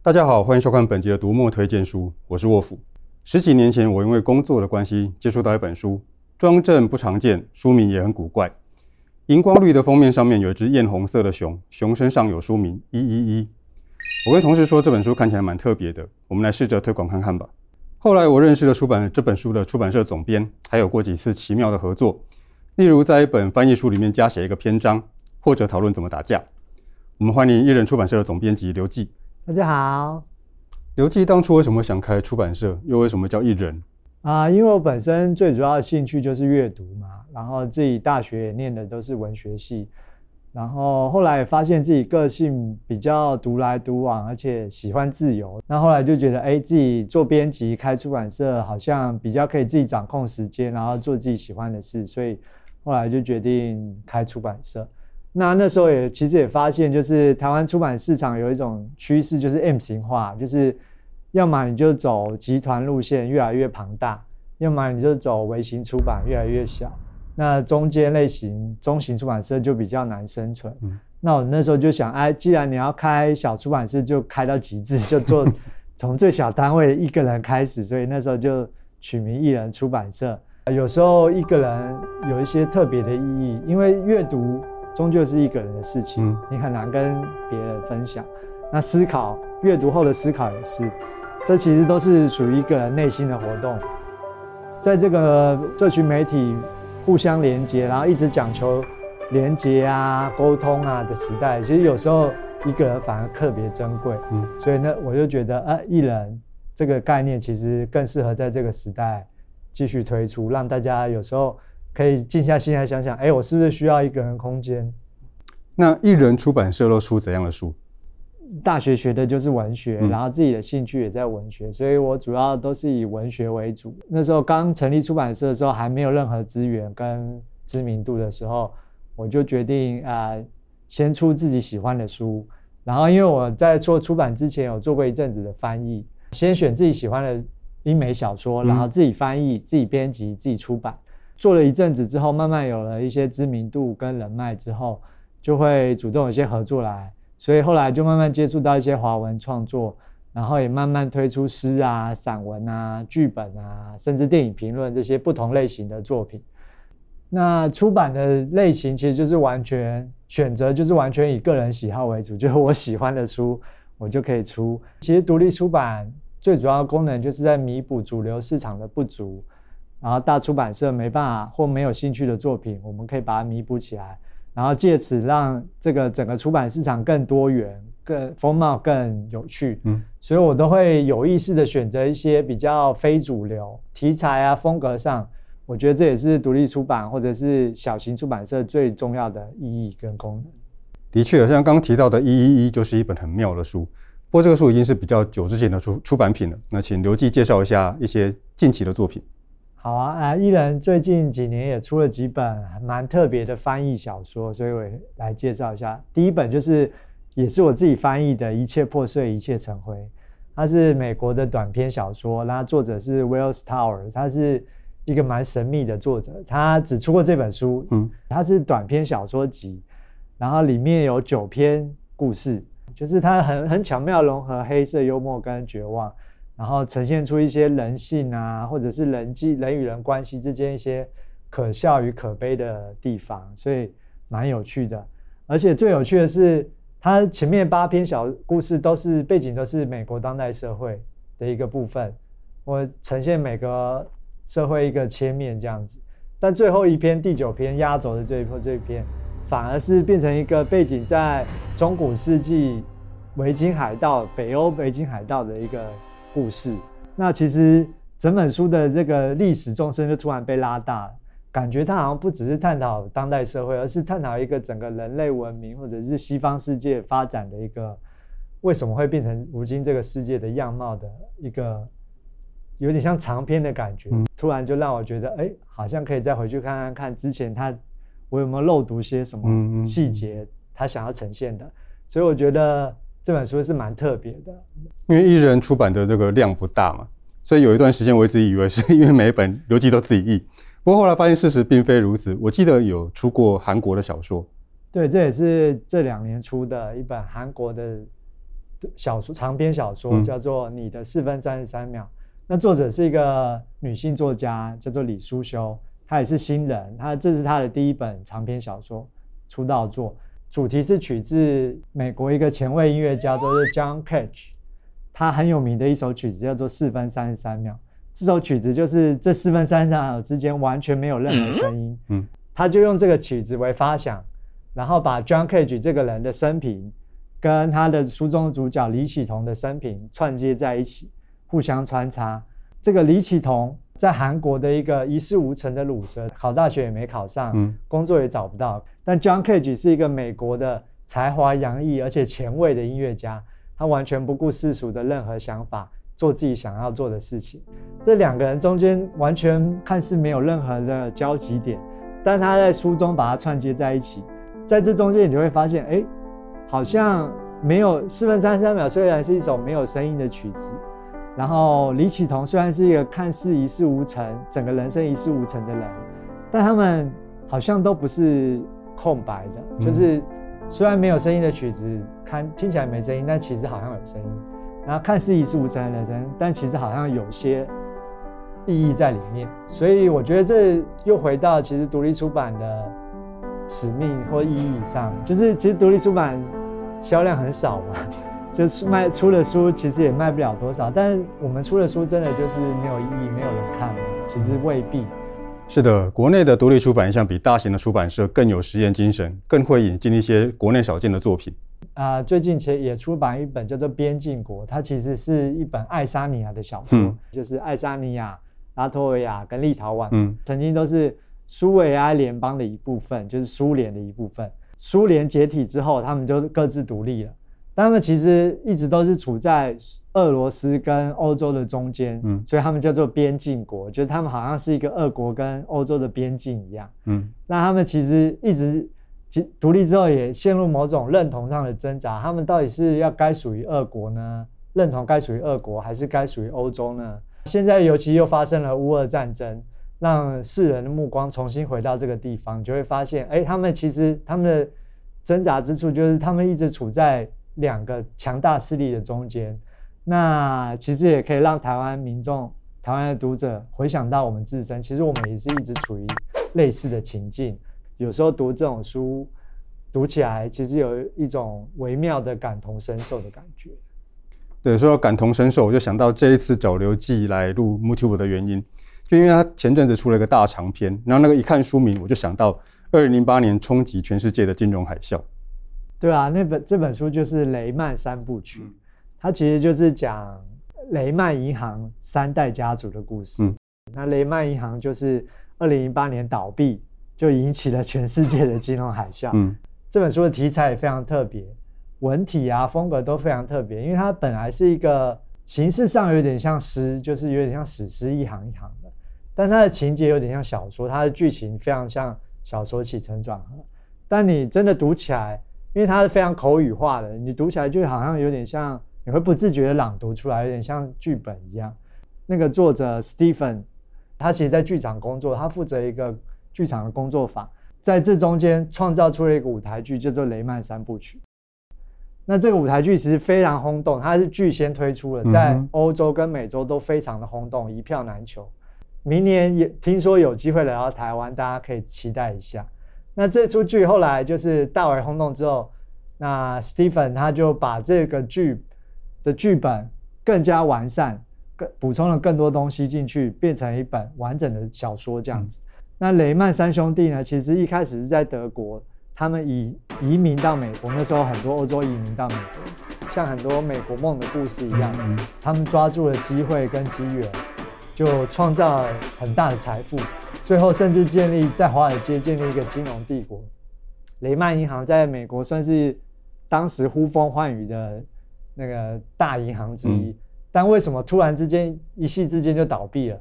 大家好，欢迎收看本集的读墨推荐书，我是沃夫。十几年前，我因为工作的关系接触到一本书，装帧不常见，书名也很古怪。荧光绿的封面上面有一只艳红色的熊，熊身上有书名一一一。我跟同事说这本书看起来蛮特别的，我们来试着推广看看吧。后来我认识了出版这本书的出版社总编，还有过几次奇妙的合作，例如在一本翻译书里面加写一个篇章，或者讨论怎么打架。我们欢迎一人出版社的总编辑刘季。大家好，刘记当初为什么想开出版社？又为什么叫一人？啊，因为我本身最主要的兴趣就是阅读嘛，然后自己大学也念的都是文学系，然后后来也发现自己个性比较独来独往，而且喜欢自由。那后来就觉得，哎，自己做编辑、开出版社，好像比较可以自己掌控时间，然后做自己喜欢的事，所以后来就决定开出版社。那那时候也其实也发现，就是台湾出版市场有一种趋势，就是 M 型化，就是要么你就走集团路线，越来越庞大；要么你就走微型出版，越来越小。那中间类型中型出版社就比较难生存。嗯、那我那时候就想，哎，既然你要开小出版社，就开到极致，就做 从最小单位一个人开始。所以那时候就取名一人出版社。有时候一个人有一些特别的意义，因为阅读。终究是一个人的事情，你很难跟别人分享。那思考、阅读后的思考也是，这其实都是属于一个人内心的活动。在这个社群媒体互相连接，然后一直讲求连接啊、沟通啊的时代，其实有时候一个人反而特别珍贵。嗯，所以呢，我就觉得，呃，一人这个概念其实更适合在这个时代继续推出，让大家有时候。可以静下心来想想，哎，我是不是需要一个人空间？那一人出版社都出怎样的书？大学学的就是文学，嗯、然后自己的兴趣也在文学，所以我主要都是以文学为主。那时候刚成立出版社的时候，还没有任何资源跟知名度的时候，我就决定啊、呃，先出自己喜欢的书。然后因为我在做出版之前有做过一阵子的翻译，先选自己喜欢的英美小说，然后自己翻译、嗯、自己编辑、自己出版。做了一阵子之后，慢慢有了一些知名度跟人脉之后，就会主动有些合作来，所以后来就慢慢接触到一些华文创作，然后也慢慢推出诗啊、散文啊、剧本啊，甚至电影评论这些不同类型的作品。那出版的类型其实就是完全选择，就是完全以个人喜好为主，就是我喜欢的书，我就可以出。其实独立出版最主要的功能就是在弥补主流市场的不足。然后大出版社没办法或没有兴趣的作品，我们可以把它弥补起来，然后借此让这个整个出版市场更多元、更风貌更有趣。嗯，所以我都会有意识的选择一些比较非主流题材啊、风格上，我觉得这也是独立出版或者是小型出版社最重要的意义跟功能。的确，像刚刚提到的《一一一》就是一本很妙的书，不过这个书已经是比较久之前的出出版品了。那请刘记介绍一下一些近期的作品。好啊，啊，一人最近几年也出了几本蛮特别的翻译小说，所以我来介绍一下。第一本就是也是我自己翻译的《一切破碎，一切成灰》，它是美国的短篇小说，那作者是 Will Stowers，他是一个蛮神秘的作者，他只出过这本书，嗯，它是短篇小说集，然后里面有九篇故事，就是它很很巧妙融合黑色幽默跟绝望。然后呈现出一些人性啊，或者是人际人与人关系之间一些可笑与可悲的地方，所以蛮有趣的。而且最有趣的是，它前面八篇小故事都是背景都是美国当代社会的一个部分，我呈现每个社会一个切面这样子。但最后一篇第九篇压轴的这一篇这一篇，反而是变成一个背景在中古世纪维京海盗北欧维京海盗的一个。故事，那其实整本书的这个历史纵深就突然被拉大了，感觉它好像不只是探讨当代社会，而是探讨一个整个人类文明或者是西方世界发展的一个为什么会变成如今这个世界的样貌的一个有点像长篇的感觉，突然就让我觉得，哎，好像可以再回去看看看之前他我有没有漏读些什么细节，他想要呈现的，所以我觉得。这本书是蛮特别的，因为一人出版的这个量不大嘛，所以有一段时间我一直以为是 因为每一本刘记都自己译，不过后来发现事实并非如此。我记得有出过韩国的小说，对，这也是这两年出的一本韩国的小说长篇小说，叫做《你的四分三十三秒》。嗯、那作者是一个女性作家，叫做李淑修，她也是新人。她这是她的第一本长篇小说出道作，主题是取自美国一个前卫音乐家，叫做 John Cage，他很有名的一首曲子叫做《四分三十三秒》。这首曲子就是这四分三十三秒之间完全没有任何声音。嗯，他就用这个曲子为发想。然后把 John Cage 这个人的生平跟他的书中的主角李启彤的生平串接在一起，互相穿插。这个李启彤在韩国的一个一事无成的鲁蛇，考大学也没考上，嗯，工作也找不到。但 John Cage 是一个美国的才华洋溢而且前卫的音乐家，他完全不顾世俗的任何想法，做自己想要做的事情。这两个人中间完全看似没有任何的交集点，但他在书中把它串接在一起。在这中间，你就会发现，哎，好像没有四分三十三秒，虽然是一首没有声音的曲子，然后李启彤虽然是一个看似一事无成、整个人生一事无成的人，但他们好像都不是空白的，嗯、就是虽然没有声音的曲子，看听起来没声音，但其实好像有声音。然后看似一事无成的人生，但其实好像有些意义在里面。所以我觉得这又回到其实独立出版的。使命或意义上，就是其实独立出版销量很少嘛，就是卖出了书其实也卖不了多少。但是我们出的书真的就是没有意义，没有人看吗？其实未必。是的，国内的独立出版一向比大型的出版社更有实验精神，更会引进一些国内少见的作品。啊、呃，最近其实也出版一本叫做《边境国》，它其实是一本爱沙尼亚的小说，嗯、就是爱沙尼亚、拉脱维亚跟立陶宛，嗯，曾经都是。苏维埃联邦的一部分，就是苏联的一部分。苏联解体之后，他们就各自独立了。但他们其实一直都是处在俄罗斯跟欧洲的中间，嗯，所以他们叫做边境国，就是他们好像是一个俄国跟欧洲的边境一样，嗯。那他们其实一直独立之后，也陷入某种认同上的挣扎。他们到底是要该属于俄国呢？认同该属于俄国，还是该属于欧洲呢？现在尤其又发生了乌俄战争。让世人的目光重新回到这个地方，你就会发现，哎，他们其实他们的挣扎之处就是他们一直处在两个强大势力的中间。那其实也可以让台湾民众、台湾的读者回想到我们自身，其实我们也是一直处于类似的情境。有时候读这种书，读起来其实有一种微妙的感同身受的感觉。对，说到感同身受，我就想到这一次走刘霁来录 MooTube 的原因。就因为他前阵子出了一个大长篇，然后那个一看书名，我就想到二零零八年冲击全世界的金融海啸。对啊，那本这本书就是雷曼三部曲，它其实就是讲雷曼银行三代家族的故事。嗯，那雷曼银行就是二零零八年倒闭，就引起了全世界的金融海啸。嗯，这本书的题材也非常特别，文体啊风格都非常特别，因为它本来是一个形式上有点像诗，就是有点像史诗一行一行的。但它的情节有点像小说，它的剧情非常像小说起承转合。但你真的读起来，因为它是非常口语化的，你读起来就好像有点像，你会不自觉的朗读出来，有点像剧本一样。那个作者 Stephen，他其实在剧场工作，他负责一个剧场的工作坊，在这中间创造出了一个舞台剧，叫做《雷曼三部曲》。那这个舞台剧其实非常轰动，它是剧先推出了，在欧洲跟美洲都非常的轰动，一票难求。明年也听说有机会来到台湾，大家可以期待一下。那这出剧后来就是大为轰动之后，那 Stephen 他就把这个剧的剧本更加完善，更补充了更多东西进去，变成一本完整的小说这样子。嗯、那雷曼三兄弟呢，其实一开始是在德国，他们移移民到美国，那时候很多欧洲移民到美国，像很多美国梦的故事一样，嗯、他们抓住了机会跟机缘。就创造了很大的财富，最后甚至建立在华尔街建立一个金融帝国。雷曼银行在美国算是当时呼风唤雨的那个大银行之一，嗯、但为什么突然之间一夕之间就倒闭了？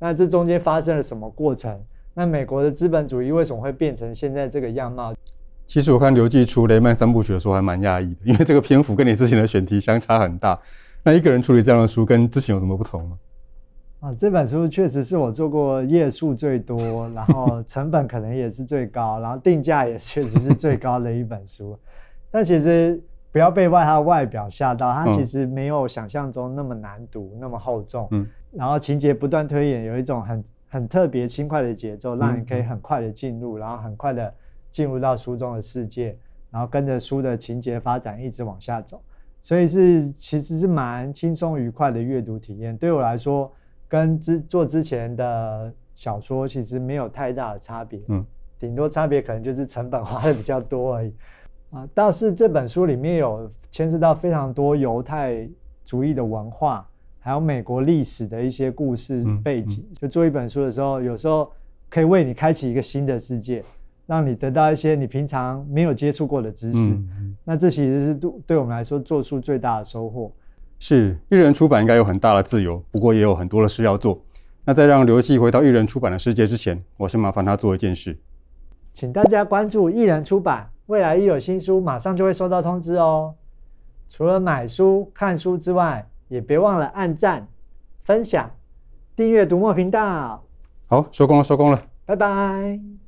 那这中间发生了什么过程？那美国的资本主义为什么会变成现在这个样貌？其实我看刘霁出雷曼三部曲的时候还蛮讶异的，因为这个篇幅跟你之前的选题相差很大。那一个人处理这样的书跟之前有什么不同吗？啊，这本书确实是我做过页数最多，然后 成本可能也是最高，然后定价也确实是最高的一本书。但其实不要被外它的外表吓到，它其实没有想象中那么难读，嗯、那么厚重。嗯，然后情节不断推演，有一种很很特别轻快的节奏，让你可以很快的进入，嗯、然后很快的进入到书中的世界，然后跟着书的情节发展一直往下走，所以是其实是蛮轻松愉快的阅读体验。对我来说，跟之做之前的小说其实没有太大的差别。嗯，顶多差别可能就是成本花的比较多而已。啊，但是这本书里面有牵涉到非常多犹太主义的文化，还有美国历史的一些故事背景。嗯嗯、就做一本书的时候，有时候可以为你开启一个新的世界，让你得到一些你平常没有接触过的知识。嗯嗯、那这其实是对对我们来说做出最大的收获。是，一人出版应该有很大的自由，不过也有很多的事要做。那在让刘霁回到一人出版的世界之前，我先麻烦他做一件事，请大家关注一人出版。未来一有新书，马上就会收到通知哦。除了买书、看书之外，也别忘了按赞、分享、订阅读墨频道。好，收工了，收工了，拜拜。